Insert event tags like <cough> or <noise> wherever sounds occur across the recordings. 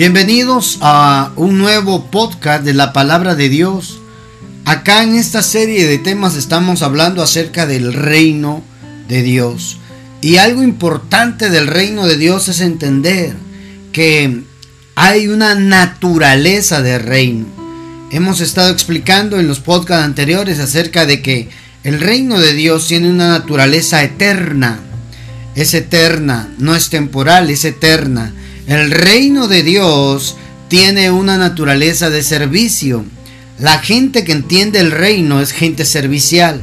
Bienvenidos a un nuevo podcast de la palabra de Dios. Acá en esta serie de temas estamos hablando acerca del reino de Dios. Y algo importante del reino de Dios es entender que hay una naturaleza de reino. Hemos estado explicando en los podcasts anteriores acerca de que el reino de Dios tiene una naturaleza eterna. Es eterna, no es temporal, es eterna. El reino de Dios tiene una naturaleza de servicio. La gente que entiende el reino es gente servicial.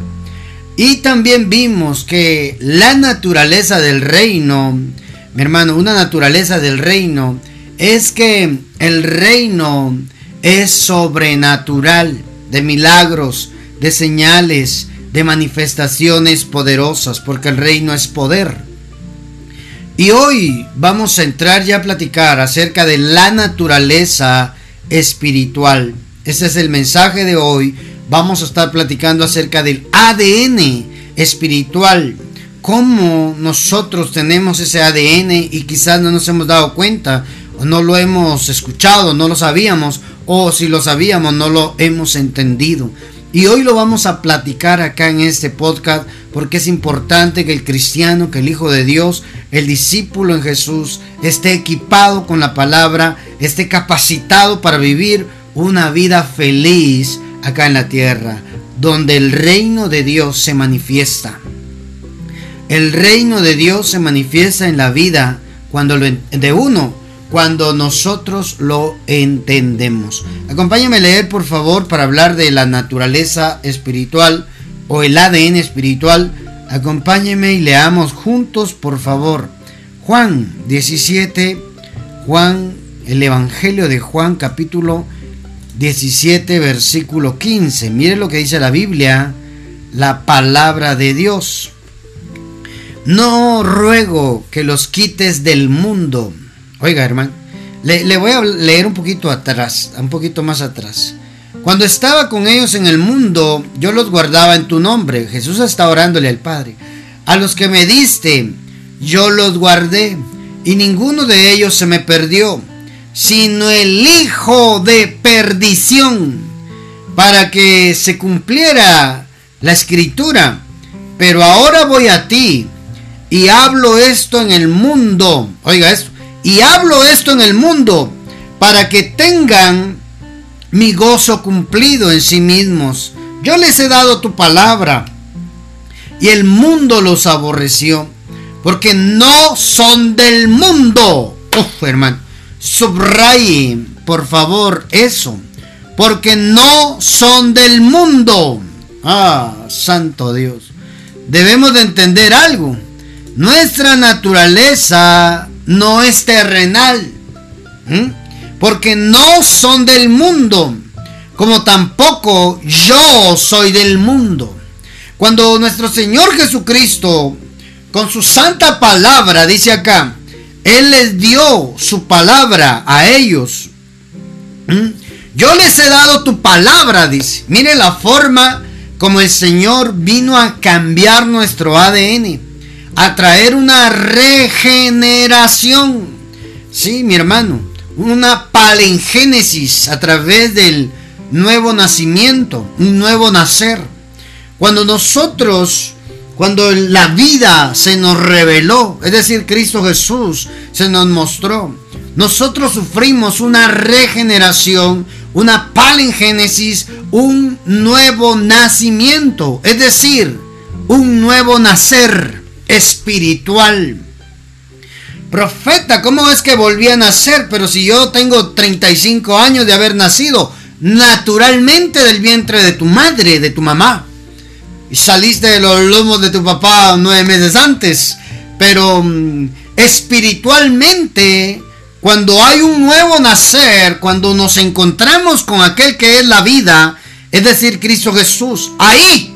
Y también vimos que la naturaleza del reino, mi hermano, una naturaleza del reino es que el reino es sobrenatural, de milagros, de señales, de manifestaciones poderosas, porque el reino es poder. Y hoy vamos a entrar ya a platicar acerca de la naturaleza espiritual. Ese es el mensaje de hoy. Vamos a estar platicando acerca del ADN espiritual. Cómo nosotros tenemos ese ADN y quizás no nos hemos dado cuenta no lo hemos escuchado, no lo sabíamos o si lo sabíamos no lo hemos entendido. Y hoy lo vamos a platicar acá en este podcast porque es importante que el cristiano, que el Hijo de Dios, el discípulo en Jesús, esté equipado con la palabra, esté capacitado para vivir una vida feliz acá en la tierra, donde el reino de Dios se manifiesta. El reino de Dios se manifiesta en la vida cuando lo de uno cuando nosotros lo entendemos. Acompáñame a leer por favor para hablar de la naturaleza espiritual o el ADN espiritual. Acompáñeme y leamos juntos por favor. Juan 17, Juan, el Evangelio de Juan capítulo 17 versículo 15. Mire lo que dice la Biblia, la palabra de Dios. No ruego que los quites del mundo Oiga, hermano, le, voy a leer un poquito atrás, un poquito más atrás. Cuando estaba con ellos en el mundo, yo los guardaba en tu nombre. Jesús está orándole al Padre. A los que me diste, yo los guardé, y ninguno de ellos se me perdió, sino el hijo de perdición, para que se cumpliera la escritura. Pero ahora voy a ti y hablo esto en el mundo. Oiga esto y hablo esto en el mundo para que tengan mi gozo cumplido en sí mismos. Yo les he dado tu palabra y el mundo los aborreció porque no son del mundo. Uf, hermano, subraye por favor eso. Porque no son del mundo. Ah, santo Dios. Debemos de entender algo. Nuestra naturaleza no es terrenal, porque no son del mundo, como tampoco yo soy del mundo. Cuando nuestro Señor Jesucristo, con su santa palabra, dice acá, Él les dio su palabra a ellos. Yo les he dado tu palabra, dice. Mire la forma como el Señor vino a cambiar nuestro ADN a traer una regeneración. Sí, mi hermano, una palengénesis a través del nuevo nacimiento, un nuevo nacer. Cuando nosotros, cuando la vida se nos reveló, es decir, Cristo Jesús se nos mostró, nosotros sufrimos una regeneración, una palengénesis, un nuevo nacimiento, es decir, un nuevo nacer espiritual. Profeta, ¿cómo es que volví a nacer? Pero si yo tengo 35 años de haber nacido naturalmente del vientre de tu madre, de tu mamá. Y saliste de los lomos de tu papá nueve meses antes. Pero mm, espiritualmente, cuando hay un nuevo nacer, cuando nos encontramos con aquel que es la vida, es decir, Cristo Jesús, ahí,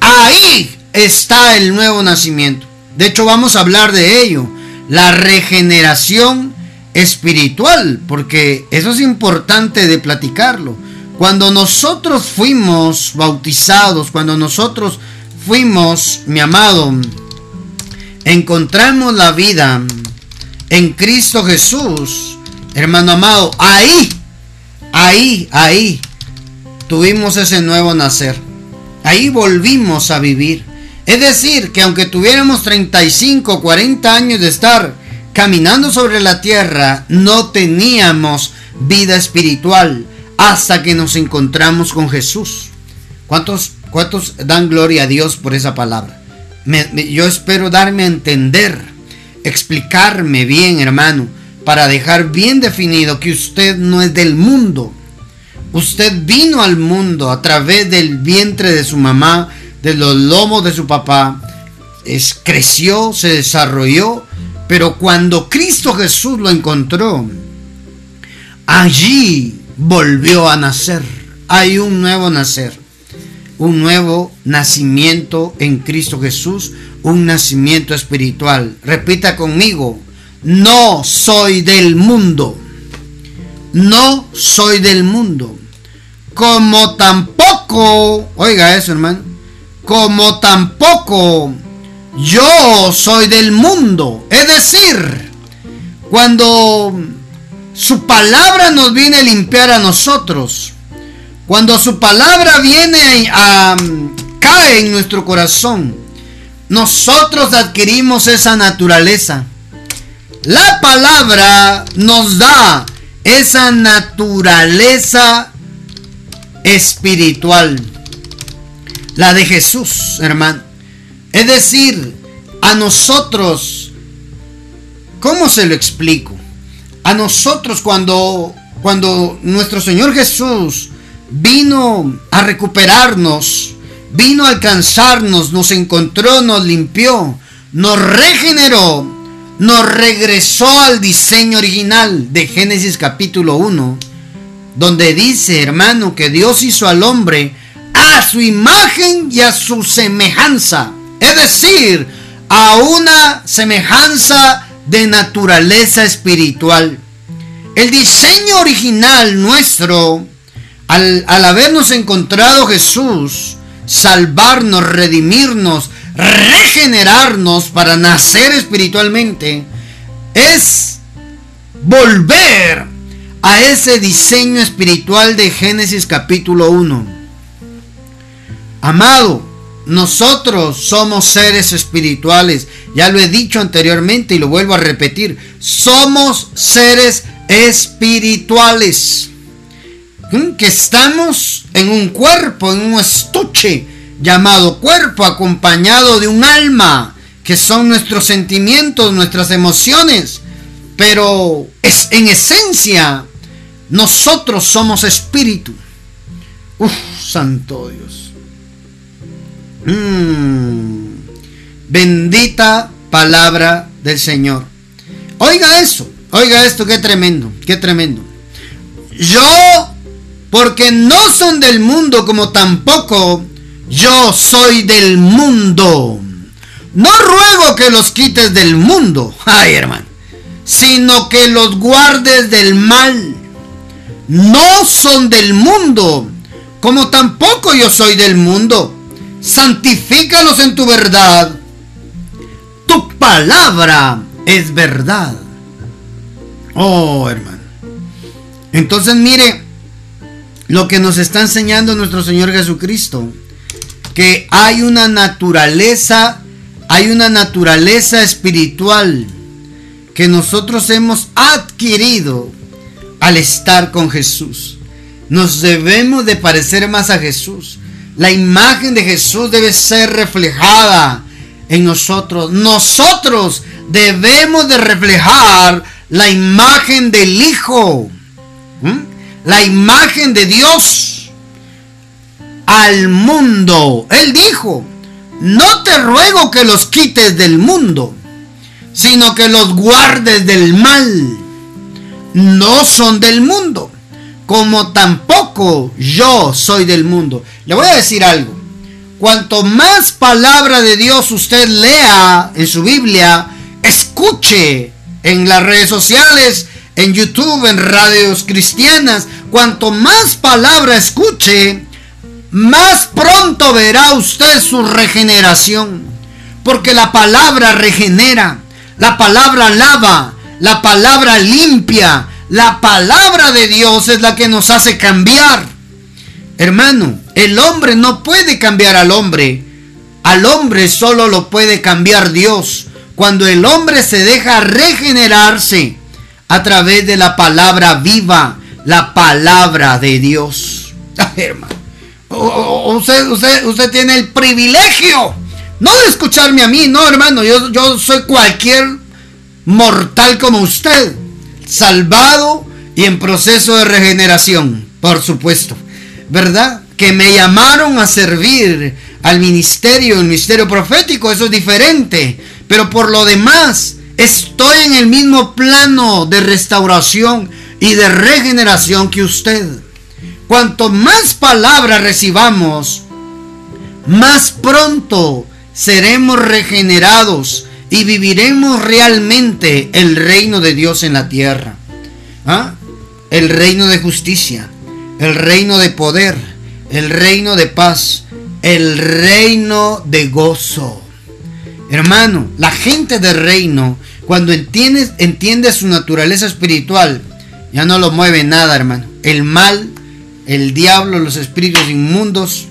ahí está el nuevo nacimiento. De hecho, vamos a hablar de ello. La regeneración espiritual, porque eso es importante de platicarlo. Cuando nosotros fuimos bautizados, cuando nosotros fuimos, mi amado, encontramos la vida en Cristo Jesús, hermano amado, ahí, ahí, ahí tuvimos ese nuevo nacer. Ahí volvimos a vivir. Es decir, que aunque tuviéramos 35, 40 años de estar caminando sobre la tierra, no teníamos vida espiritual hasta que nos encontramos con Jesús. ¿Cuántos, cuántos dan gloria a Dios por esa palabra? yo espero darme a entender, explicarme bien, hermano, para dejar bien definido que usted no es del mundo. Usted vino al mundo a través del vientre de su mamá, de los lomos de su papá, es, creció, se desarrolló, pero cuando Cristo Jesús lo encontró, allí volvió a nacer. Hay un nuevo nacer, un nuevo nacimiento en Cristo Jesús, un nacimiento espiritual. Repita conmigo, no soy del mundo. No soy del mundo. Como tampoco, oiga eso hermano, como tampoco yo soy del mundo. Es decir, cuando su palabra nos viene a limpiar a nosotros, cuando su palabra viene a, cae en nuestro corazón, nosotros adquirimos esa naturaleza. La palabra nos da esa naturaleza espiritual. La de Jesús, hermano. Es decir, a nosotros, ¿cómo se lo explico? A nosotros cuando, cuando nuestro Señor Jesús vino a recuperarnos, vino a alcanzarnos, nos encontró, nos limpió, nos regeneró, nos regresó al diseño original de Génesis capítulo 1, donde dice, hermano, que Dios hizo al hombre a su imagen y a su semejanza. Es decir, a una semejanza de naturaleza espiritual. El diseño original nuestro, al, al habernos encontrado Jesús, salvarnos, redimirnos, regenerarnos para nacer espiritualmente, es volver a ese diseño espiritual de Génesis capítulo 1. Amado, nosotros somos seres espirituales. Ya lo he dicho anteriormente y lo vuelvo a repetir. Somos seres espirituales. ¿Mm? Que estamos en un cuerpo, en un estuche llamado cuerpo, acompañado de un alma, que son nuestros sentimientos, nuestras emociones. Pero es en esencia, nosotros somos espíritu. Uf, santo Dios. Mm. bendita palabra del Señor. Oiga eso, oiga esto, qué tremendo, qué tremendo. Yo, porque no son del mundo como tampoco yo soy del mundo. No ruego que los quites del mundo, <laughs> ay hermano, sino que los guardes del mal. No son del mundo, como tampoco yo soy del mundo santifícalos en tu verdad. Tu palabra es verdad. Oh, hermano. Entonces mire lo que nos está enseñando nuestro Señor Jesucristo. Que hay una naturaleza, hay una naturaleza espiritual que nosotros hemos adquirido al estar con Jesús. Nos debemos de parecer más a Jesús. La imagen de Jesús debe ser reflejada en nosotros. Nosotros debemos de reflejar la imagen del Hijo. La imagen de Dios al mundo. Él dijo, no te ruego que los quites del mundo, sino que los guardes del mal. No son del mundo, como tampoco yo soy del mundo. Le voy a decir algo. Cuanto más palabra de Dios usted lea en su Biblia, escuche en las redes sociales, en YouTube, en radios cristianas, cuanto más palabra escuche, más pronto verá usted su regeneración. Porque la palabra regenera, la palabra lava, la palabra limpia, La palabra de Dios es la que nos hace cambiar. Hermano, el hombre no puede cambiar al hombre. Al hombre solo lo puede cambiar Dios. Cuando el hombre se deja regenerarse a través de la palabra viva, la palabra de Dios. <laughs> hermano, usted, usted, usted tiene el privilegio, no de escucharme a mí, no hermano, yo, yo soy cualquier mortal como usted, salvado y en proceso de regeneración, por supuesto, ¿verdad? Que me llamaron a servir al ministerio, el ministerio profético, eso es diferente, pero por lo demás, estoy en el mismo plano de restauración y de regeneración que usted. Cuanto más palabras recibamos, más pronto seremos regenerados y viviremos realmente el reino de Dios en la tierra. ¿Ah? El reino de justicia, el reino de poder, el reino de paz, el reino de gozo. Hermano, la gente del reino, cuando entiende, entiende su naturaleza espiritual, ya no lo mueve nada, hermano. El mal, el diablo, los espíritus inmundos,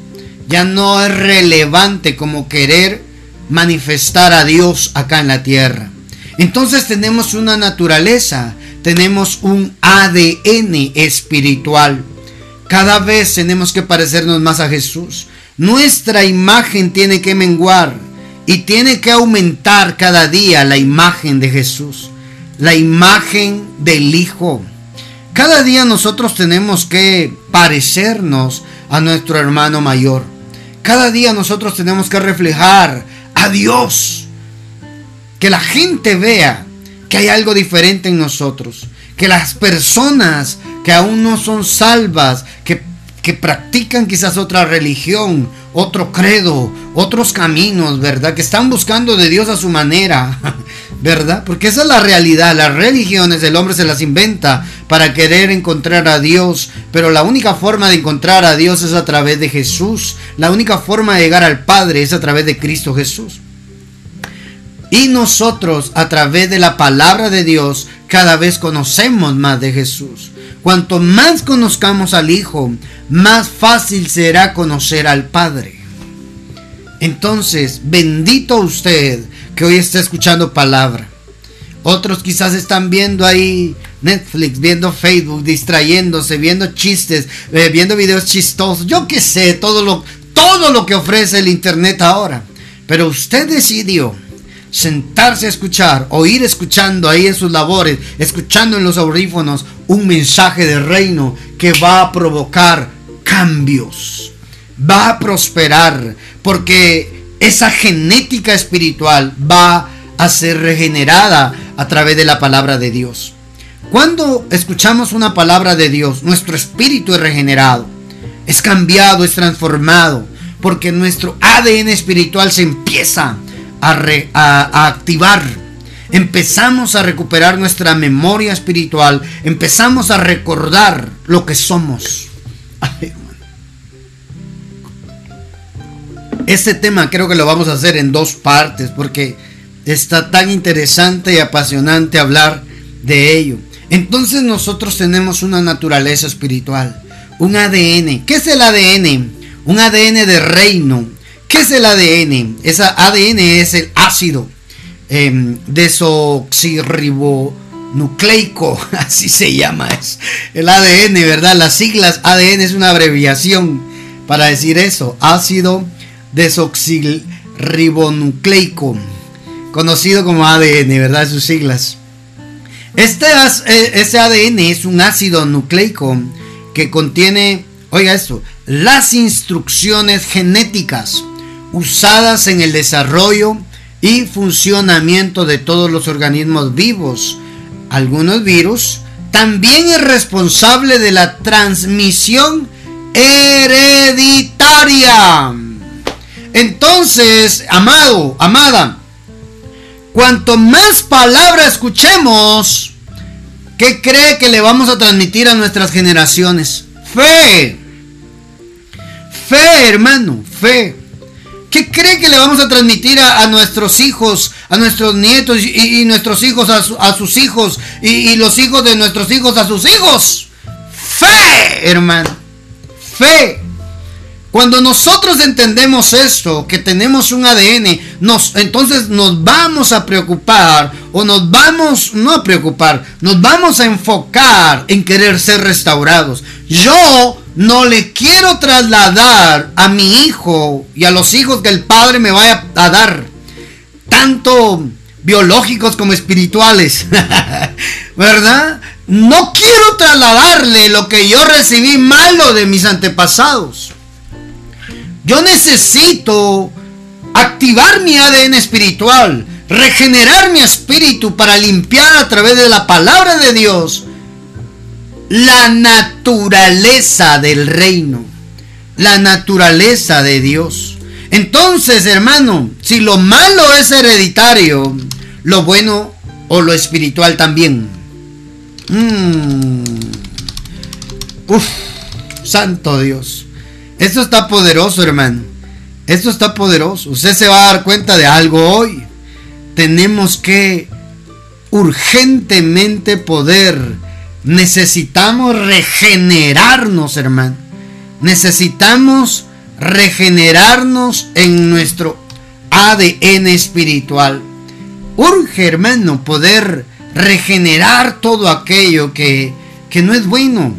ya no es relevante como querer manifestar a Dios acá en la tierra. Entonces tenemos una naturaleza, tenemos un ADN espiritual. Cada vez tenemos que parecernos más a Jesús. Nuestra imagen tiene que menguar y tiene que aumentar cada día la imagen de Jesús, la imagen del Hijo. Cada día nosotros tenemos que parecernos a nuestro hermano mayor. Cada día nosotros tenemos que reflejar a Dios. Que la gente vea que hay algo diferente en nosotros. Que las personas que aún no son salvas, que, que practican quizás otra religión, otro credo, otros caminos, ¿verdad? Que están buscando de Dios a su manera, <laughs> ¿verdad? Porque esa es la realidad. Las religiones el hombre se las inventa para querer encontrar a Dios, pero la única forma de encontrar a Dios es a través de Jesús. La única forma de llegar al Padre es a través de Cristo Jesús. Y nosotros, a través de la palabra de Dios, cada vez conocemos más de Jesús. Cuanto más conozcamos al Hijo, más fácil será conocer al Padre. Entonces, bendito usted que hoy está escuchando palabra. Otros quizás están viendo ahí Netflix, viendo Facebook, distrayéndose, viendo chistes, eh, viendo videos chistosos. Yo qué sé, todo lo, todo lo que ofrece el Internet ahora. Pero usted decidió sentarse a escuchar o ir escuchando ahí en sus labores, escuchando en los audífonos un mensaje de reino que va a provocar cambios, va a prosperar, porque esa genética espiritual va a ser regenerada a través de la palabra de Dios. Cuando escuchamos una palabra de Dios, nuestro espíritu es regenerado, es cambiado, es transformado, porque nuestro ADN espiritual se empieza a, activar. Empezamos a recuperar nuestra memoria espiritual, empezamos a recordar lo que somos. Este tema creo que lo vamos a hacer en dos partes porque está tan interesante y apasionante hablar de ello. Entonces nosotros tenemos una naturaleza espiritual, un ADN. ¿Qué es el ADN? Un ADN de reino, ¿Qué es el ADN? Esa ADN es el ácido eh, desoxirribonucleico, <laughs> así se llama. Es el ADN, ¿verdad? Las siglas ADN es una abreviación para decir eso. Ácido desoxirribonucleico, conocido como ADN, ¿verdad? Sus siglas. Este, eh, este ADN es un ácido nucleico que contiene, oiga esto, las instrucciones genéticas usadas en el desarrollo y funcionamiento de todos los organismos vivos. Algunos virus también es responsable de la transmisión hereditaria. Entonces, amado, amada, cuanto más palabra escuchemos, ¿qué cree que le vamos a transmitir a nuestras generaciones? Fe. Fe, hermano, fe. ¿Qué cree que le vamos a transmitir a, nuestros hijos, a nuestros nietos y, nuestros hijos a, sus hijos y, los hijos de nuestros hijos a sus hijos? Fe, hermano. Fe. Cuando nosotros entendemos esto, que tenemos un ADN, entonces nos vamos a preocupar o nos vamos, no a preocupar, nos vamos a enfocar en querer ser restaurados. Yo no le quiero trasladar a mi hijo y a los hijos que el Padre me vaya a dar, tanto biológicos como espirituales, <laughs> ¿verdad? No quiero trasladarle lo que yo recibí malo de mis antepasados. Yo necesito activar mi ADN espiritual, regenerar mi espíritu para limpiar a través de la palabra de Dios la naturaleza del reino, la naturaleza de Dios. Entonces, hermano, si lo malo es hereditario, lo bueno o lo espiritual también. Mm. Uf, santo Dios. Esto está poderoso, hermano. Esto está poderoso. Usted se va a dar cuenta de algo hoy. Tenemos que urgentemente poder Necesitamos regenerarnos, hermano. Necesitamos regenerarnos en nuestro ADN espiritual. Urge, hermano, poder regenerar todo aquello que, que no es bueno,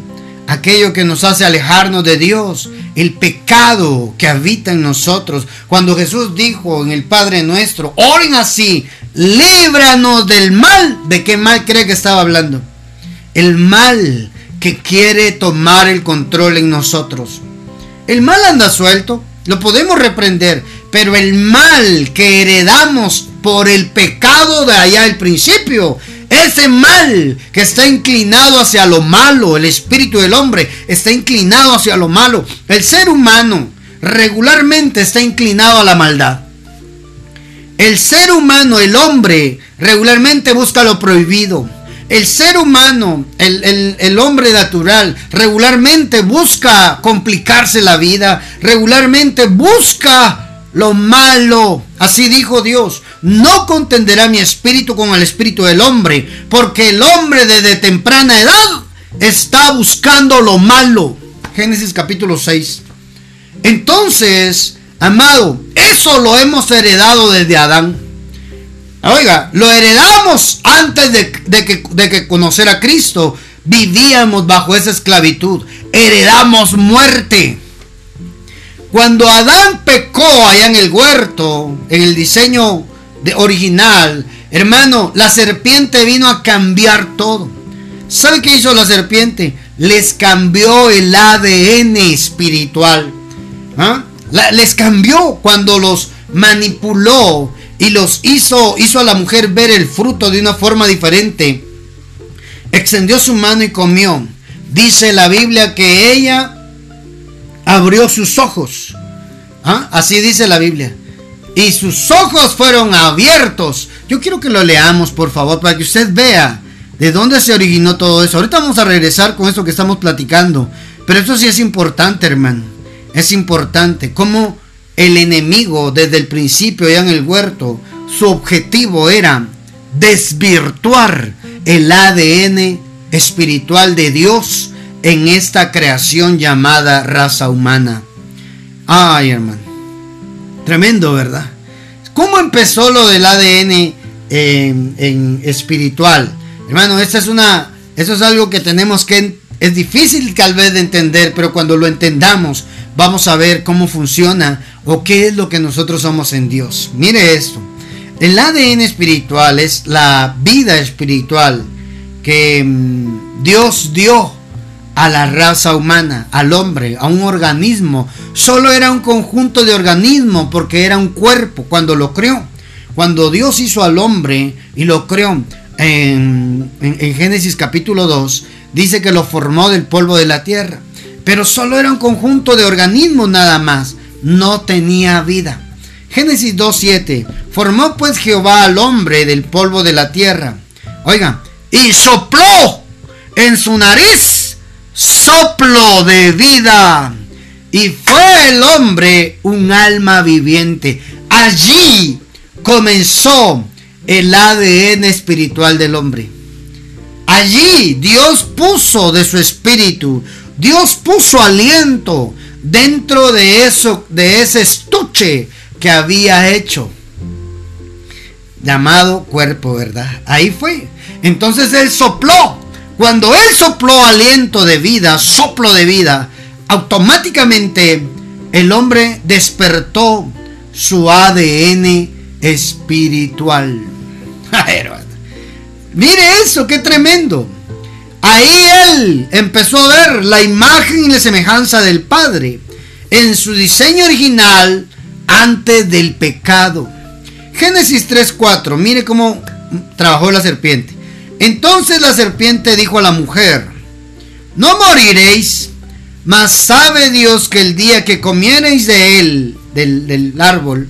aquello que nos hace alejarnos de Dios, el pecado que habita en nosotros. Cuando Jesús dijo en el Padre nuestro, oren así, líbranos del mal, ¿de qué mal cree que estaba hablando? el mal que quiere tomar el control en nosotros. El mal anda suelto, lo podemos reprender, pero el mal que heredamos por el pecado de allá al principio, ese mal que está inclinado hacia lo malo, el espíritu del hombre está inclinado hacia lo malo. El ser humano regularmente está inclinado a la maldad. El ser humano, el hombre, regularmente busca lo prohibido. El ser humano, el, hombre natural, regularmente busca complicarse la vida, regularmente busca lo malo. Así dijo Dios, no contenderá mi espíritu con el espíritu del hombre, porque el hombre desde temprana edad está buscando lo malo. Génesis capítulo 6. Entonces, amado, eso lo hemos heredado desde Adán. Oiga, lo heredamos antes de, que, de que conocer a Cristo. Vivíamos bajo esa esclavitud. Heredamos muerte. Cuando Adán pecó allá en el huerto, en el diseño de original, hermano, la serpiente vino a cambiar todo. ¿Sabe qué hizo la serpiente? Les cambió el ADN espiritual. ¿Ah? les cambió cuando los manipuló y los hizo, hizo a la mujer ver el fruto de una forma diferente. Extendió su mano y comió. Dice la Biblia que ella abrió sus ojos. ¿Ah? Así dice la Biblia. Y sus ojos fueron abiertos. Yo quiero que lo leamos, por favor, para que usted vea de dónde se originó todo eso. Ahorita vamos a regresar con esto que estamos platicando. Pero esto sí es importante, hermano. Es importante. Cómo el enemigo desde el principio ya en el huerto, su objetivo era desvirtuar el ADN espiritual de Dios en esta creación llamada raza humana. Ay, hermano. Tremendo, ¿verdad? ¿Cómo empezó lo del ADN espiritual? Hermano, esta es una, eso es algo que tenemos que, es difícil tal vez de entender, pero cuando lo entendamos, vamos a ver cómo funciona o qué es lo que nosotros somos en Dios. Mire esto. El ADN espiritual es la vida espiritual que mm, Dios dio a la raza humana, al hombre, a un organismo. Solo era un conjunto de organismos porque era un cuerpo cuando lo creó. Cuando Dios hizo al hombre y lo creó en, en Génesis capítulo 2, dice que lo formó del polvo de la tierra. Pero solo era un conjunto de organismos nada más no tenía vida. Génesis 2.7. Formó pues Jehová al hombre del polvo de la tierra. Oiga, y sopló en su nariz soplo de vida. y fue el hombre un alma viviente. Allí comenzó el ADN espiritual del hombre. Allí Dios puso de su espíritu, Dios puso aliento dentro de eso, de ese estuche que había hecho llamado cuerpo, ¿verdad? Ahí fue. Entonces él sopló. Cuando él sopló aliento de vida, soplo de vida, automáticamente el hombre despertó su ADN espiritual. <laughs> Mire eso, qué tremendo. Ahí él empezó a ver la imagen y la semejanza del Padre en su diseño original antes del pecado. Génesis 3:4, mire cómo trabajó la serpiente. Entonces la serpiente dijo a la mujer, no moriréis, mas sabe Dios que el día que comiereis de él, del, del árbol,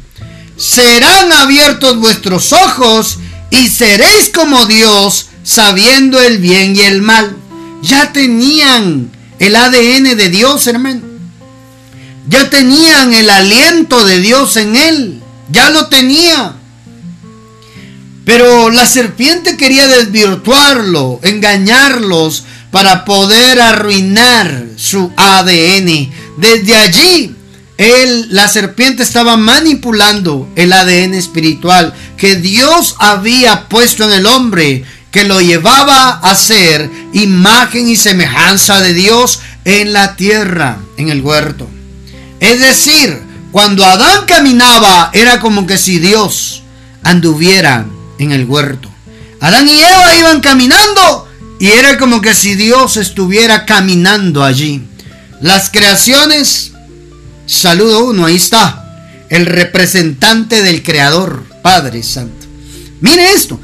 serán abiertos vuestros ojos y seréis como Dios, sabiendo el bien y el mal. Ya tenían el ADN de Dios, hermano. Ya tenían el aliento de Dios en él. Ya lo tenía. Pero la serpiente quería desvirtuarlo, engañarlos para poder arruinar su ADN. Desde allí, él, la serpiente estaba manipulando el ADN espiritual que Dios había puesto en el hombre, que lo llevaba a ser imagen y semejanza de Dios en la tierra, en el huerto. Es decir, cuando Adán caminaba, era como que si Dios anduviera en el huerto. Adán y Eva iban caminando y era como que si Dios estuviera caminando allí. Las creaciones, saludo uno, ahí está, el representante del Creador, Padre Santo. Mire esto,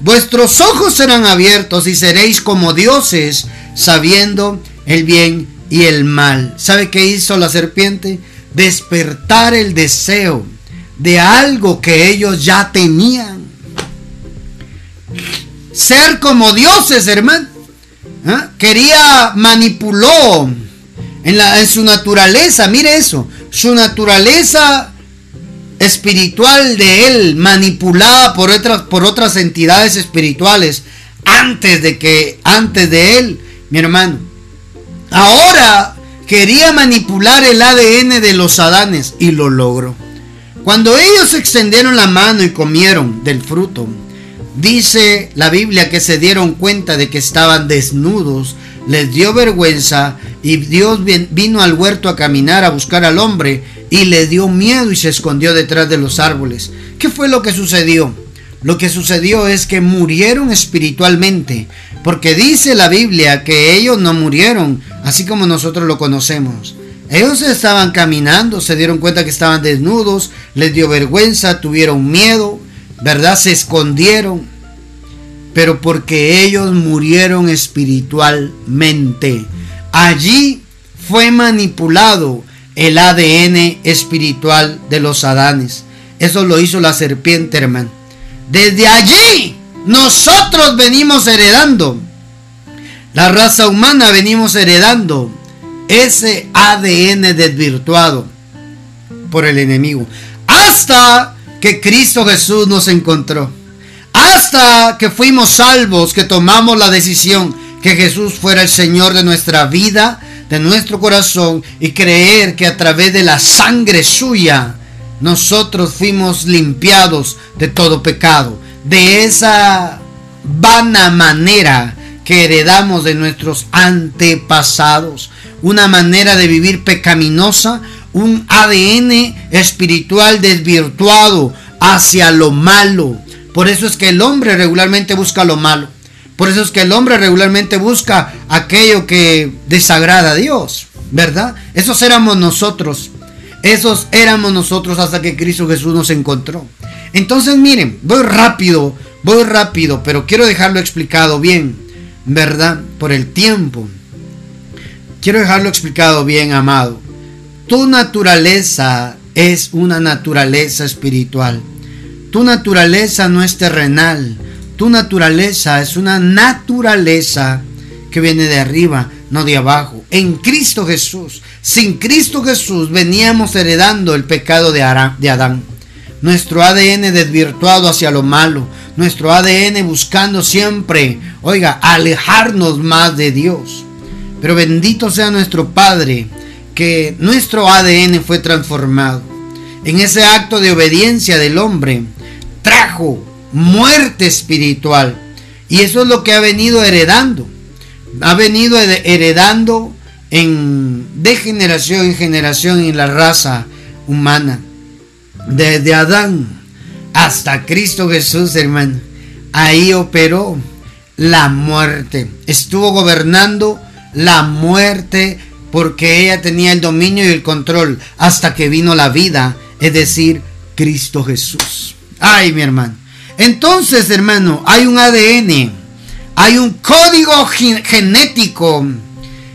vuestros ojos serán abiertos y seréis como dioses, sabiendo el bien y el mal. ¿Sabe qué hizo la serpiente? Despertar el deseo de algo que ellos ya tenían ser como dioses, hermano. ¿Ah? Quería, manipuló en, la, en su naturaleza, mire eso, su naturaleza espiritual de él, manipulada por otras, por otras entidades espirituales, antes de que, antes de él, mi hermano. Ahora quería manipular el ADN de los Adanes y lo logró. Cuando ellos extendieron la mano y comieron del fruto, Dice la Biblia que se dieron cuenta de que estaban desnudos, les dio vergüenza y Dios vino al huerto a caminar a buscar al hombre y le dio miedo y se escondió detrás de los árboles. ¿Qué fue lo que sucedió? Lo que sucedió es que murieron espiritualmente, porque dice la Biblia que ellos no murieron, así como nosotros lo conocemos. Ellos estaban caminando, se dieron cuenta que estaban desnudos, les dio vergüenza, tuvieron miedo, ¿verdad? Se escondieron, pero porque ellos murieron espiritualmente. Allí fue manipulado el ADN espiritual de los Adanes. Eso lo hizo la serpiente, hermano. Desde allí nosotros venimos heredando. La raza humana venimos heredando ese ADN desvirtuado por el enemigo. Hasta que Cristo Jesús nos encontró. Hasta que fuimos salvos, que tomamos la decisión que Jesús fuera el Señor de nuestra vida, de nuestro corazón, y creer que a través de la sangre suya nosotros fuimos limpiados de todo pecado. De esa vana manera que heredamos de nuestros antepasados. Una manera de vivir pecaminosa, un ADN espiritual desvirtuado hacia lo malo. Por eso es que el hombre regularmente busca lo malo. Por eso es que el hombre regularmente busca aquello que desagrada a Dios, ¿verdad? Esos éramos nosotros. Esos éramos nosotros hasta que Cristo Jesús nos encontró. Entonces miren, voy rápido, voy rápido, pero quiero dejarlo explicado bien, ¿verdad? Por el tiempo. Quiero dejarlo explicado bien, amado. Tu naturaleza es una naturaleza espiritual. Tu naturaleza no es terrenal. Tu naturaleza es una naturaleza que viene de arriba, no de abajo. en Cristo Jesús. Sin Cristo Jesús veníamos heredando el pecado de Adán. Nuestro ADN desvirtuado hacia lo malo. Nuestro ADN buscando siempre, oiga, alejarnos más de Dios. Pero bendito sea nuestro Padre, que nuestro ADN fue transformado. En ese acto de obediencia del hombre, trajo muerte espiritual. Y eso es lo que ha venido heredando ha venido heredando en, de generación en generación en la raza humana. Desde Adán hasta Cristo Jesús, hermano. Ahí operó la muerte. Estuvo gobernando la muerte porque ella tenía el dominio y el control hasta que vino la vida, es decir, Cristo Jesús. Ay, mi hermano. Entonces, hermano, hay un ADN hay un código genético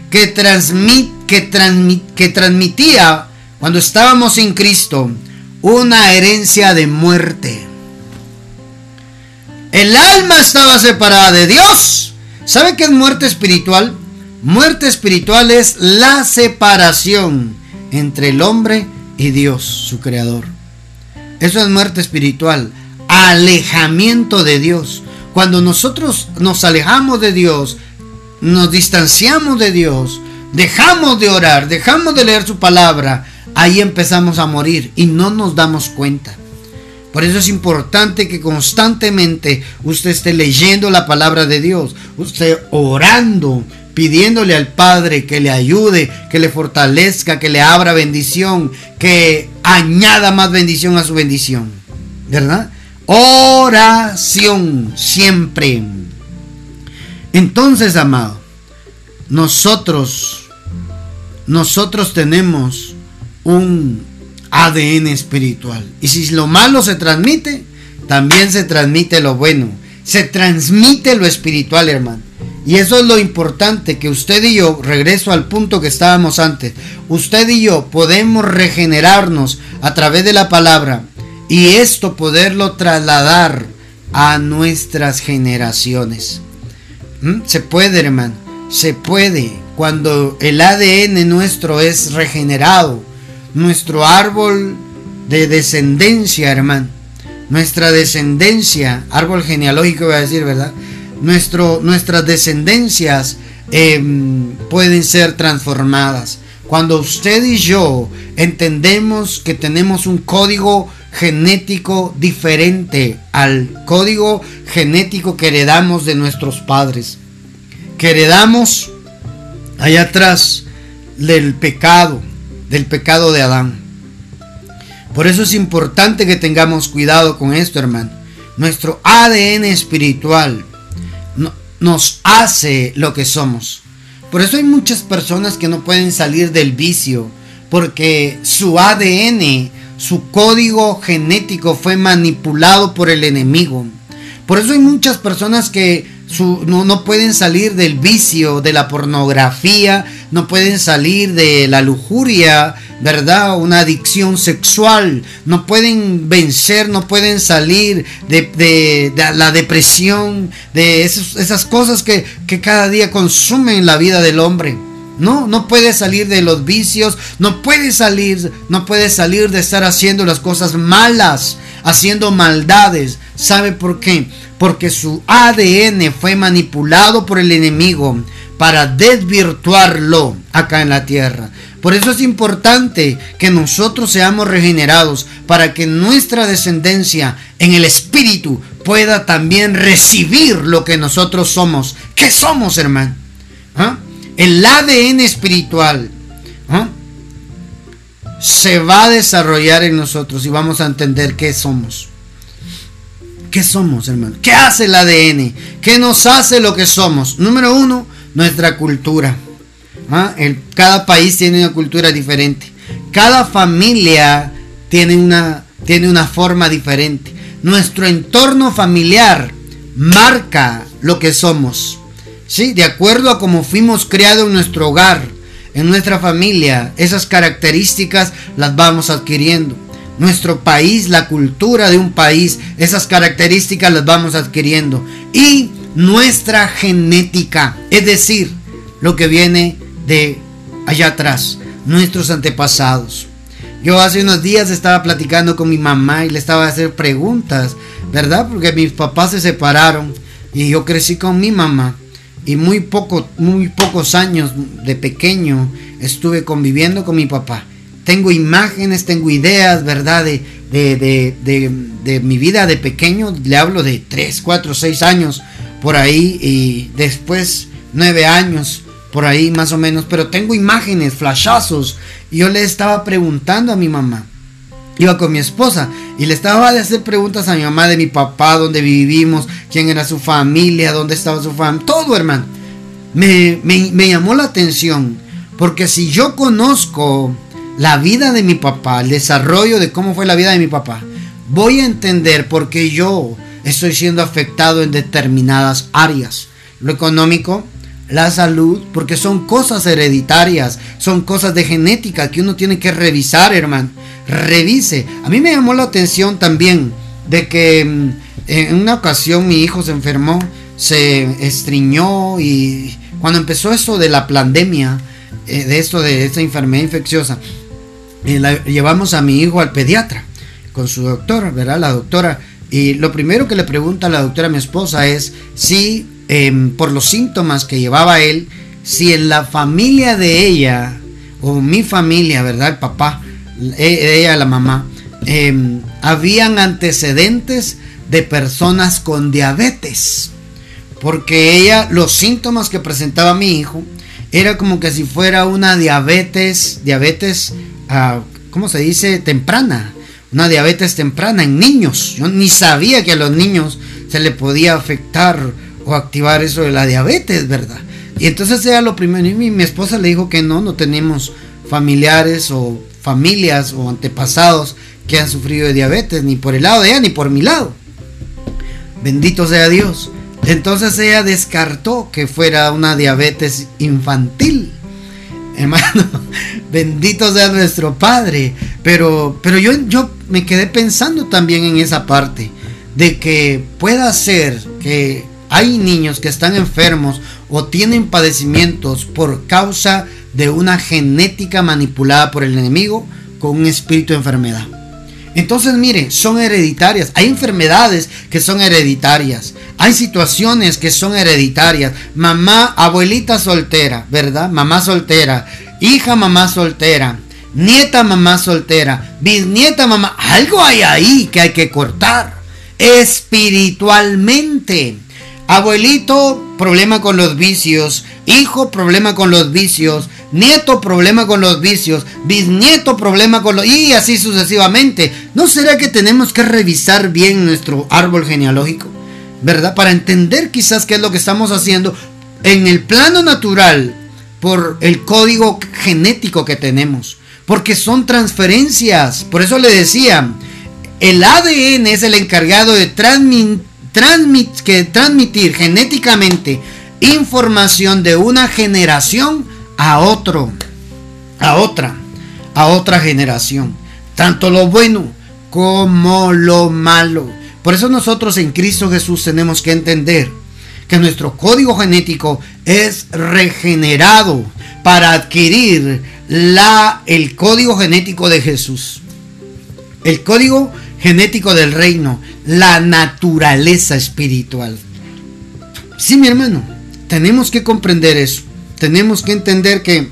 que, transmit, que, que transmitía cuando estábamos en Cristo una herencia de muerte. El alma estaba separada de Dios. ¿Sabe qué es muerte espiritual? Muerte espiritual es la separación entre el hombre y Dios, su creador. Eso es muerte espiritual, alejamiento de Dios. Cuando nosotros nos alejamos de Dios, nos distanciamos de Dios, dejamos de orar, dejamos de leer su palabra, ahí empezamos a morir y no nos damos cuenta. Por eso es importante que constantemente usted esté leyendo la palabra de Dios, usted orando, pidiéndole al Padre que le ayude, que le fortalezca, que le abra bendición, que añada más bendición a su bendición. ¿Verdad? Oración siempre. Entonces, amado, nosotros, nosotros tenemos un ADN espiritual. Y si lo malo se transmite, también se transmite lo bueno. Se transmite lo espiritual, hermano. Y eso es lo importante, que usted y yo, regreso al punto que estábamos antes, usted y yo podemos regenerarnos a través de la palabra y esto poderlo trasladar a nuestras generaciones. ¿Mm? Se puede, hermano, se puede. Cuando el ADN nuestro es regenerado, nuestro árbol de descendencia, hermano, nuestra descendencia, árbol genealógico voy a decir, ¿verdad? Nuestro, nuestras descendencias em, pueden ser transformadas. Cuando usted y yo entendemos que tenemos un código genético diferente al código genético que heredamos de nuestros padres, que heredamos allá atrás del pecado, del pecado de Adán. Por eso es importante que tengamos cuidado con esto, hermano. Nuestro ADN espiritual nos hace lo que somos. Por eso hay muchas personas que no pueden salir del vicio, porque su ADN su código genético fue manipulado por el enemigo. Por eso hay muchas personas que no, no, pueden salir del vicio, de la pornografía, no pueden salir de la lujuria, ¿verdad? Una adicción sexual, no pueden vencer, no pueden salir de, la depresión, de esas cosas que, que cada día consumen la vida del hombre. No, no puede salir de los vicios, no puede salir, no puede salir de estar haciendo las cosas malas, haciendo maldades. ¿Sabe por qué? Porque su ADN fue manipulado por el enemigo para desvirtuarlo acá en la tierra. Por eso es importante que nosotros seamos regenerados para que nuestra descendencia en el espíritu pueda también recibir lo que nosotros somos. ¿Qué somos, hermano? ¿Ah? el ADN espiritual se va a desarrollar en nosotros y vamos a entender qué somos. ¿Qué somos, hermano? ¿Qué hace el ADN? ¿Qué nos hace lo que somos? Número uno, nuestra cultura. ¿Ah? cada país tiene una cultura diferente. Cada familia tiene una, tiene una forma diferente. Nuestro entorno familiar marca lo que somos. Sí, de acuerdo a cómo fuimos criados en nuestro hogar, en nuestra familia, esas características las vamos adquiriendo. Nuestro país, la cultura de un país, esas características las vamos adquiriendo. Y nuestra genética, es decir, lo que viene de allá atrás, nuestros antepasados. Yo hace unos días estaba platicando con mi mamá y le estaba haciendo preguntas, ¿verdad? Porque mis papás se separaron y yo crecí con mi mamá y muy poco, muy pocos años de pequeño estuve conviviendo con mi papá. Tengo imágenes, tengo ideas, ¿verdad? De, de, de, de, mi vida de pequeño, le hablo de 3, 4, 6 años por ahí y después 9 años por ahí más o menos, pero tengo imágenes, flashazos. Yo le estaba preguntando a mi mamá, iba con mi esposa y le estaba de hacer preguntas a mi mamá de mi papá, dónde vivimos, quién era su familia, dónde estaba su familia, todo hermano. Me, me, me llamó la atención, porque si yo conozco la vida de mi papá, el desarrollo de cómo fue la vida de mi papá, voy a entender por qué yo estoy siendo afectado en determinadas áreas. Lo económico, la salud, porque son cosas hereditarias, son cosas de genética que uno tiene que revisar, hermano. Revise. A mí me llamó la atención también de que mm, en una ocasión mi hijo se enfermó, se estriñó y cuando empezó eso de la pandemia, eh, de esto de esta enfermedad infecciosa, eh, llevamos a mi hijo al pediatra con su doctora, ¿verdad? La doctora. Y lo primero que le pregunta a la doctora mi esposa es si Em, por los síntomas que llevaba él, si en la familia de ella, o mi familia, ¿verdad? El papá, ella, la mamá, em, habían antecedentes de personas con diabetes. Porque ella, los síntomas que presentaba mi hijo, era como que si fuera una diabetes, diabetes, uh, ¿cómo se dice? Temprana. Una diabetes temprana en niños. Yo ni sabía que a los niños se le podía afectar activar eso de la diabetes, ¿verdad? Y entonces ella lo primero, y mi, esposa le dijo que no, no tenemos familiares o familias o antepasados que han sufrido de diabetes, ni por el lado de ella, ni por mi lado. Bendito sea Dios. Entonces ella descartó que fuera una diabetes infantil. Hermano, <laughs> bendito sea nuestro Padre. Pero, pero yo, yo me quedé pensando también en esa parte. De que pueda ser que hay niños que están enfermos o tienen padecimientos por causa de una genética manipulada por el enemigo con un espíritu de enfermedad. Entonces, mire, son hereditarias. Hay enfermedades que son hereditarias. Hay situaciones que son hereditarias. Mamá, abuelita soltera, ¿verdad? Mamá soltera. Hija, mamá soltera. Nieta, mamá soltera. Bisnieta, mamá. Algo hay ahí que hay que cortar. Espiritualmente. Abuelito, problema con los vicios. Hijo, problema con los vicios. Nieto, problema con los vicios. Bisnieto, problema con los... Y así sucesivamente. ¿No será que tenemos que revisar bien nuestro árbol genealógico? ¿Verdad? Para entender quizás qué es lo que estamos haciendo en el plano natural por el código genético que tenemos. Porque son transferencias. Por eso le decía, el ADN es el encargado de transmitir que transmitir genéticamente información de una generación a otro, a otra, a otra generación. Tanto lo bueno como lo malo. Por eso nosotros en Cristo Jesús tenemos que entender que nuestro código genético es regenerado para adquirir la, el código genético de Jesús. El código genético del reino, la naturaleza espiritual. Sí, mi hermano, tenemos que comprender eso. Tenemos que entender que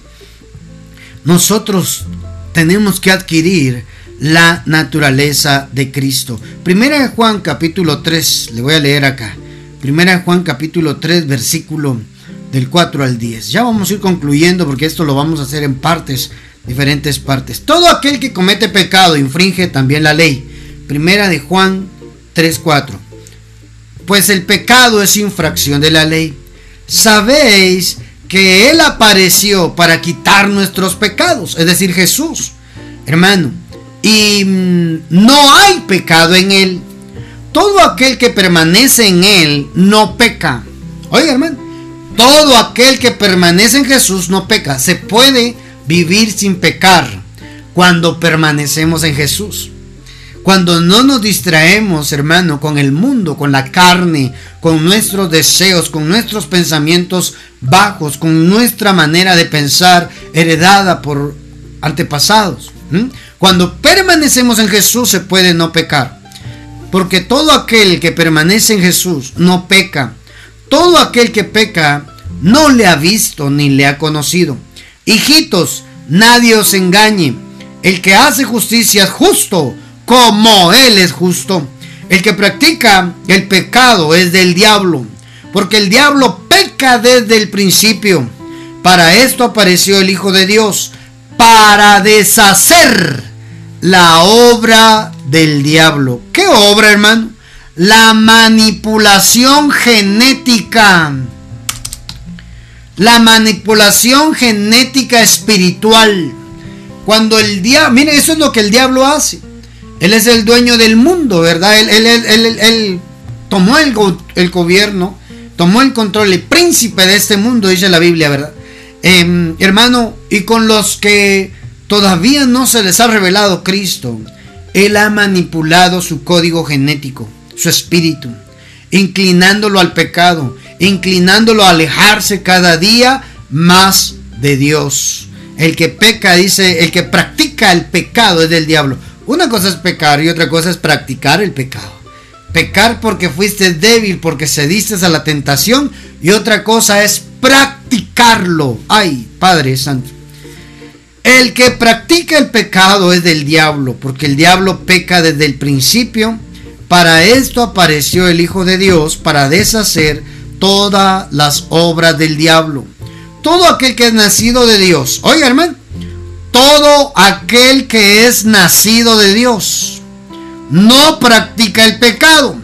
nosotros tenemos que adquirir la naturaleza de Cristo. Primera de Juan capítulo 3, le voy a leer acá. Primera de Juan capítulo 3, versículo del 4 al 10. Ya vamos a ir concluyendo porque esto lo vamos a hacer en partes, diferentes partes. Todo aquel que comete pecado infringe también la ley Primera de Juan 3:4. Pues el pecado es infracción de la ley. Sabéis que Él apareció para quitar nuestros pecados, es decir, Jesús, hermano. Y mm, no hay pecado en Él. Todo aquel que permanece en Él no peca. Oiga, hermano, todo aquel que permanece en Jesús no peca. Se puede vivir sin pecar cuando permanecemos en Jesús. Cuando no nos distraemos, hermano, con el mundo, con la carne, con nuestros deseos, con nuestros pensamientos bajos, con nuestra manera de pensar heredada por antepasados. Cuando permanecemos en Jesús se puede no pecar. Porque todo aquel que permanece en Jesús no peca. Todo aquel que peca no le ha visto ni le ha conocido. Hijitos, nadie os engañe. El que hace justicia es justo, como Él es justo. El que practica el pecado es del diablo, porque el diablo peca desde el principio. Para esto apareció el Hijo de Dios, para deshacer la obra del diablo. ¿Qué obra, hermano? La manipulación genética. La manipulación genética espiritual. Cuando el diablo, miren, eso es lo que el diablo hace. Él es el dueño del mundo, ¿verdad? Él, él, tomó el, el, gobierno, tomó el control, el príncipe de este mundo, dice la Biblia, ¿verdad? Em, hermano, y con los que todavía no se les ha revelado Cristo, Él ha manipulado su código genético, su espíritu, inclinándolo al pecado, inclinándolo a alejarse cada día más de Dios. El que peca, dice, el que practica el pecado es del diablo. Una cosa es pecar y otra cosa es practicar el pecado. Pecar porque fuiste débil, porque cediste a la tentación y otra cosa es practicarlo. Ay, Padre Santo. El que practica el pecado es del diablo, porque el diablo peca desde el principio. Para esto apareció el Hijo de Dios, para deshacer todas las obras del diablo. Todo aquel que es nacido de Dios. Oiga, hermano todo aquel que es nacido de Dios no practica el pecado.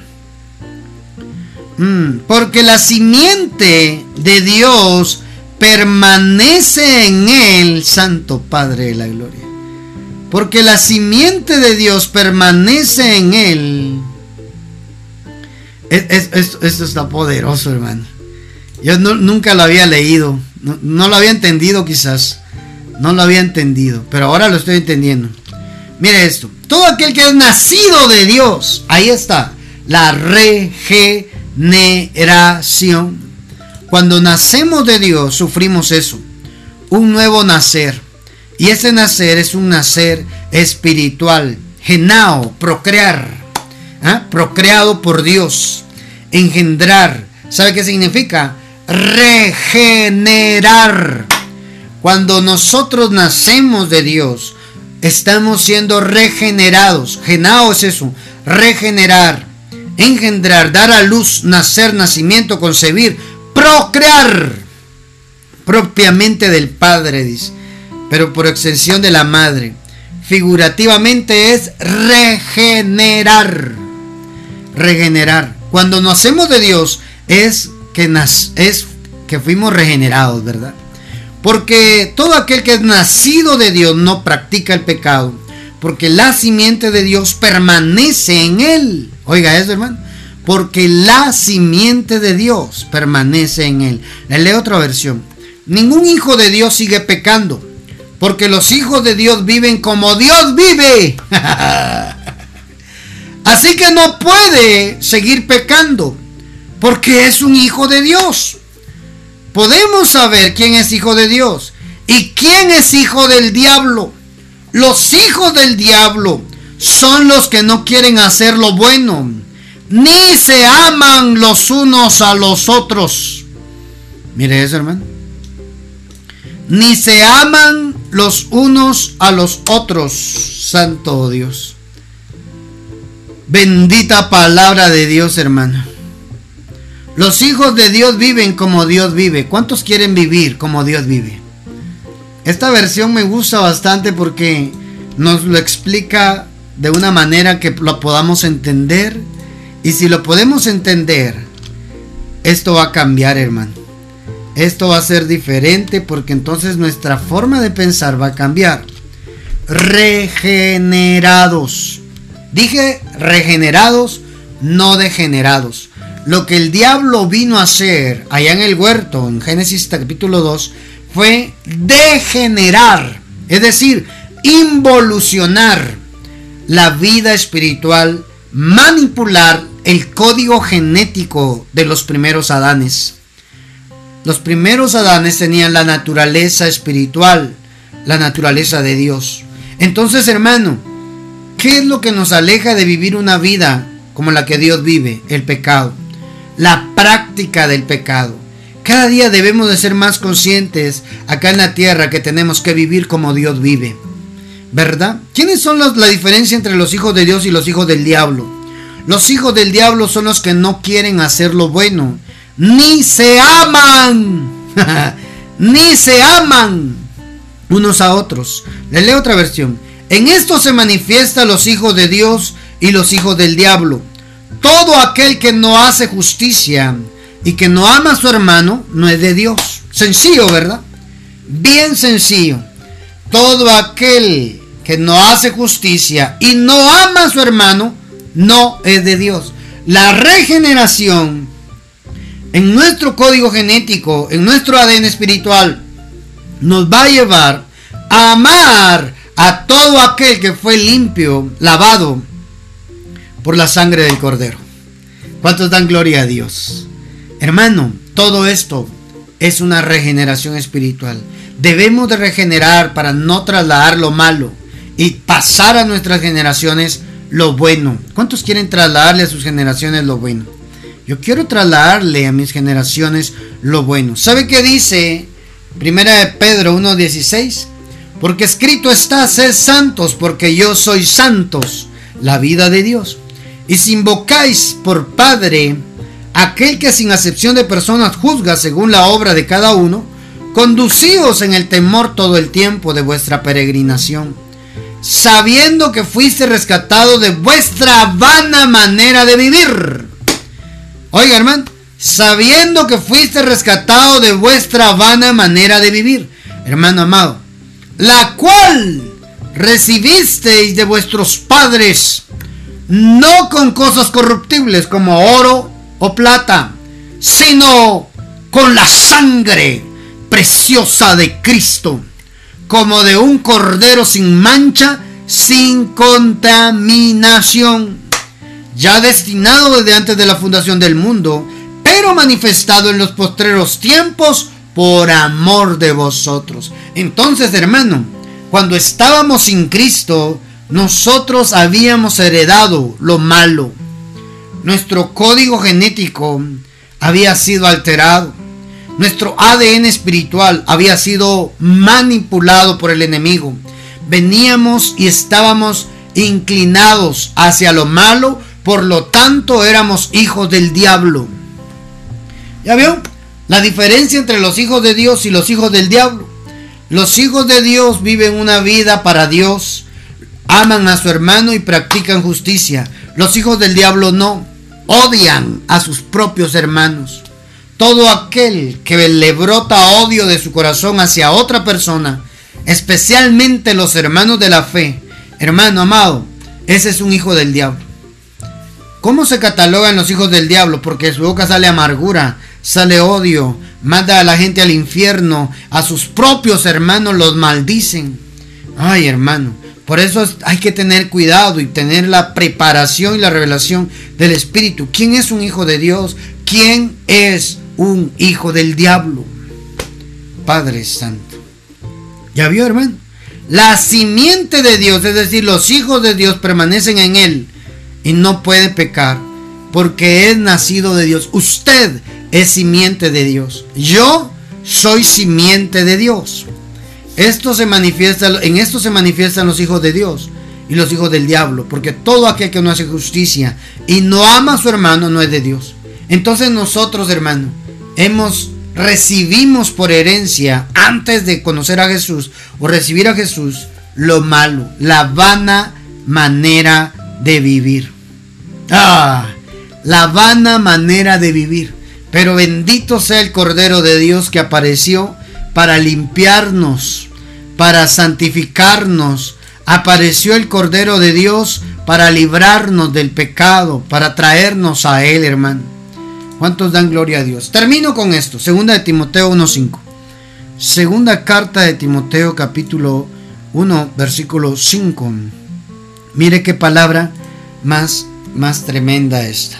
Mm, porque la simiente de Dios permanece en él, Santo Padre de la Gloria. Porque la simiente de Dios permanece en él. esto está poderoso, hermano. Yo nunca lo había leído, no lo había entendido quizás. No lo había entendido, pero ahora lo estoy entendiendo. Mire esto. Todo aquel que es nacido de Dios, ahí está, la regeneración. Cuando nacemos de Dios, sufrimos eso, un nuevo nacer. Y ese nacer es un nacer espiritual, genao, procrear, ¿ah? procreado por Dios, engendrar. ¿Sabe qué significa? Regenerar. Cuando nosotros nacemos de Dios, estamos siendo regenerados. Genao es eso, regenerar, engendrar, dar a luz, nacer, nacimiento, concebir, procrear, propiamente del Padre, dice, pero por extensión de la Madre. Figurativamente es regenerar, regenerar. Cuando nacemos de Dios es que, es que fuimos regenerados, ¿verdad? Porque todo aquel que es nacido de Dios no practica el pecado. Porque la simiente de Dios permanece en él. Oiga eso, hermano. Porque la simiente de Dios permanece en él. Le leo otra versión. Ningún hijo de Dios sigue pecando. Porque los hijos de Dios viven como Dios vive. <laughs> Así que no puede seguir pecando. Porque es un hijo de Dios podemos saber quién es hijo de Dios y quién es hijo del diablo. Los hijos del diablo son los que no quieren hacer lo bueno, ni se aman los unos a los otros. Mire eso, hermano. Ni se aman los unos a los otros, Santo Dios. Bendita palabra de Dios, hermano. Los hijos de Dios viven como Dios vive. ¿Cuántos quieren vivir como Dios vive? Esta versión me gusta bastante porque nos lo explica de una manera que lo podamos entender. Y si lo podemos entender, esto va a cambiar, hermano. Esto va a ser diferente porque entonces nuestra forma de pensar va a cambiar. Regenerados. Dije regenerados, no degenerados lo que el diablo vino a hacer allá en el huerto, en Génesis capítulo 2, fue degenerar, es decir, involucionar, la vida espiritual, manipular el código genético de los primeros Adanes. Los primeros Adanes tenían la naturaleza espiritual, la naturaleza de Dios. Entonces, hermano, ¿qué es lo que nos aleja de vivir una vida como la que Dios vive? El pecado. La práctica del pecado. Cada día debemos de ser más conscientes acá en la tierra que tenemos que vivir como Dios vive. ¿Verdad? ¿Quiénes son la diferencia entre los hijos de Dios y los hijos del diablo? Los hijos del diablo son los que no quieren hacer lo bueno, ni se aman, <laughs> ni se aman unos a otros. Le leo otra versión. En esto se manifiesta los hijos de Dios y los hijos del diablo. Todo aquel que no hace justicia y que no ama a su hermano no es de Dios. Sencillo, ¿verdad? Bien sencillo. Todo aquel que no hace justicia y no ama a su hermano no es de Dios. La regeneración en nuestro código genético, en nuestro ADN espiritual, nos va a llevar a amar a todo aquel que fue limpio, lavado por la sangre del cordero. ¿Cuántos dan gloria a Dios? Hermano, todo esto es una regeneración espiritual. Debemos de regenerar para no trasladar lo malo y pasar a nuestras generaciones lo bueno. ¿Cuántos quieren trasladarle a sus generaciones lo bueno? Yo quiero trasladarle a mis generaciones lo bueno. ¿Sabe qué dice Primera de Pedro 1.16? Porque escrito está, sed santos, porque yo soy santos, la vida de Dios. Y si invocáis por Padre aquel que sin acepción de personas juzga según la obra de cada uno, conducíos en el temor todo el tiempo de vuestra peregrinación, sabiendo que fuiste rescatado de vuestra vana manera de vivir. Oiga, hermano, sabiendo que fuiste rescatado de vuestra vana manera de vivir, hermano amado, la cual recibisteis de vuestros padres, no con cosas corruptibles como oro o plata, sino con la sangre preciosa de Cristo, como de un cordero sin mancha, sin contaminación, ya destinado desde antes de la fundación del mundo, pero manifestado en los postreros tiempos por amor de vosotros. Entonces, hermano, cuando estábamos sin Cristo, nosotros habíamos heredado lo malo. Nuestro código genético había sido alterado. Nuestro ADN espiritual había sido manipulado por el enemigo. Veníamos y estábamos inclinados hacia lo malo, por lo tanto éramos hijos del diablo. ¿Ya vio? La diferencia entre los hijos de Dios y los hijos del diablo. Los hijos de Dios viven una vida para Dios, aman a su hermano y practican justicia. Los hijos del diablo no, odian a sus propios hermanos. Todo aquel que le brota odio de su corazón hacia otra persona, especialmente los hermanos de la fe, hermano amado, ese es un hijo del diablo. ¿Cómo se catalogan los hijos del diablo? Porque de su boca sale amargura, sale odio, manda a la gente al infierno, a sus propios hermanos los maldicen. Ay, hermano, por eso hay que tener cuidado y tener la preparación y la revelación del Espíritu. ¿Quién es un hijo de Dios? ¿Quién es un hijo del diablo? Padre Santo. ¿Ya vio, hermano? La simiente de Dios, es decir, los hijos de Dios permanecen en Él y no puede pecar porque es nacido de Dios. Usted es simiente de Dios. Yo soy simiente de Dios. Esto se manifiesta, en esto se manifiestan los hijos de Dios y los hijos del diablo, porque todo aquel que no hace justicia y no ama a su hermano no es de Dios. Entonces nosotros, hermano, hemos recibimos por herencia antes de conocer a Jesús o recibir a Jesús lo malo, la vana manera de vivir. Ah, la vana manera de vivir. Pero bendito sea el Cordero de Dios que apareció para limpiarnos, para santificarnos. Apareció el Cordero de Dios para librarnos del pecado, para traernos a Él, hermano. ¿Cuántos dan gloria a Dios? Termino con esto. Segunda de Timoteo 1.5. Segunda carta de Timoteo capítulo 1, versículo 5. Mire qué palabra más, más tremenda esta.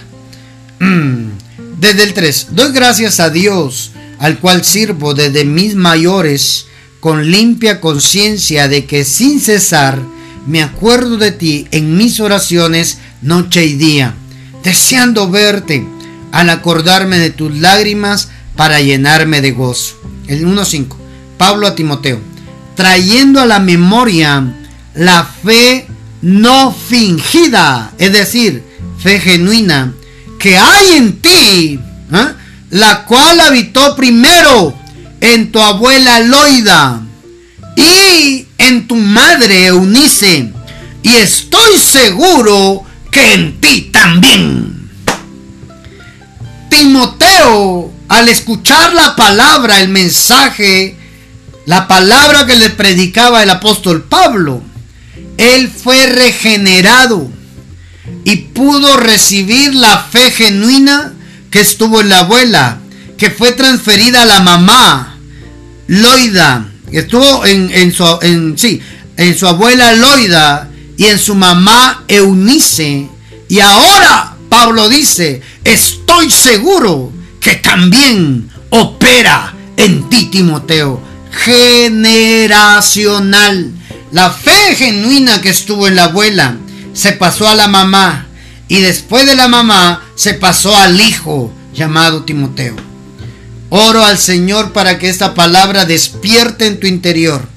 <clears throat> Desde el 3. Doy gracias a Dios, al cual sirvo desde mis mayores, con limpia conciencia de que sin cesar me acuerdo de ti en mis oraciones noche y día, deseando verte al acordarme de tus lágrimas para llenarme de gozo. El 1.5. Pablo a Timoteo. Trayendo a la memoria la fe no fingida, es decir, fe genuina, que hay en ti, ¿eh? La cual habitó primero en tu abuela Loida y en tu madre Eunice, y estoy seguro que en ti también. Timoteo, al escuchar la palabra, el mensaje, la palabra que le predicaba el apóstol Pablo, él fue regenerado y pudo recibir la fe genuina que estuvo en la abuela, que fue transferida a la mamá, Loida, estuvo en, su, en, sí, en su abuela Loida y en su mamá Eunice. Y ahora Pablo dice, estoy seguro que también opera en ti, Timoteo, generacional. La fe genuina que estuvo en la abuela se pasó a la mamá y después de la mamá se pasó al hijo llamado Timoteo. Oro al Señor para que esta palabra despierte en tu interior,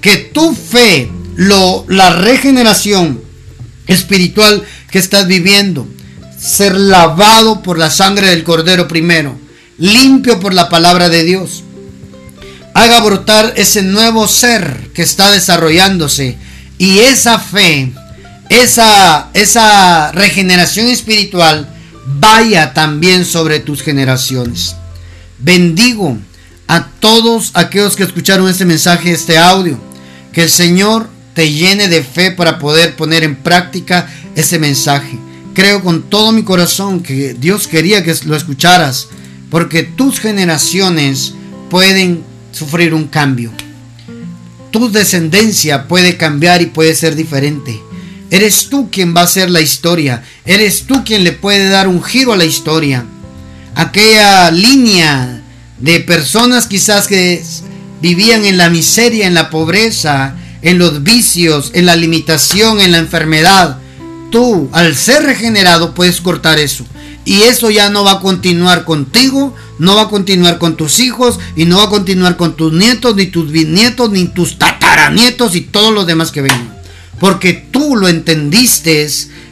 que tu fe, lo, la regeneración espiritual que estás viviendo, ser lavado por la sangre del Cordero primero, limpio por la palabra de Dios, haga brotar ese nuevo ser que está desarrollándose y esa fe, esa, esa regeneración espiritual vaya también sobre tus generaciones. Bendigo a todos aquellos que escucharon este mensaje, este audio. Que el Señor te llene de fe para poder poner en práctica ese mensaje. Creo con todo mi corazón que Dios quería que lo escucharas, porque tus generaciones pueden sufrir un cambio. Tu descendencia puede cambiar y puede ser diferente. Eres tú quien va a hacer la historia. Eres tú quien le puede dar un giro a la historia. Aquella línea de personas quizás que vivían en la miseria, en la pobreza, en los vicios, en la limitación, en la enfermedad. Tú, al ser regenerado, puedes cortar eso. Y eso ya no va a continuar contigo, no va a continuar con tus hijos y no va a continuar con tus nietos, ni tus bisnietos, ni tus tataranietos y todos los demás que vengan. Porque tú lo entendiste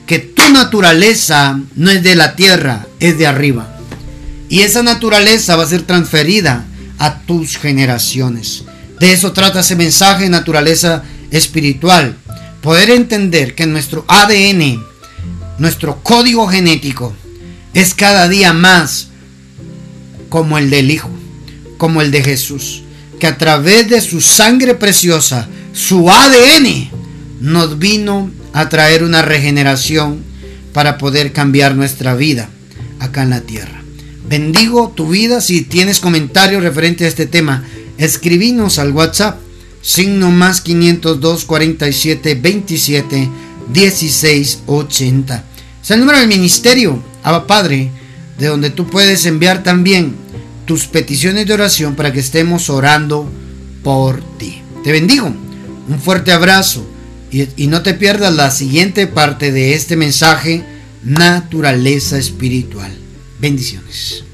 que tu naturaleza no es de la tierra, es de arriba. Y esa naturaleza va a ser transferida a tus generaciones. De eso trata ese mensaje de naturaleza espiritual. Poder entender que nuestro ADN, nuestro código genético, es cada día más como el del Hijo, como el de Jesús, que a través de su sangre preciosa, su ADN, nos vino a traer una regeneración para poder cambiar nuestra vida acá en la tierra. Bendigo tu vida si tienes comentarios referente a este tema. Escribinos al WhatsApp signo más 502 47 27 16 80. Es el número del ministerio, Abba Padre, de donde tú puedes enviar también tus peticiones de oración para que estemos orando por ti. Te bendigo. Un fuerte abrazo y, no te pierdas la siguiente parte de este mensaje, naturaleza espiritual. Bendiciones.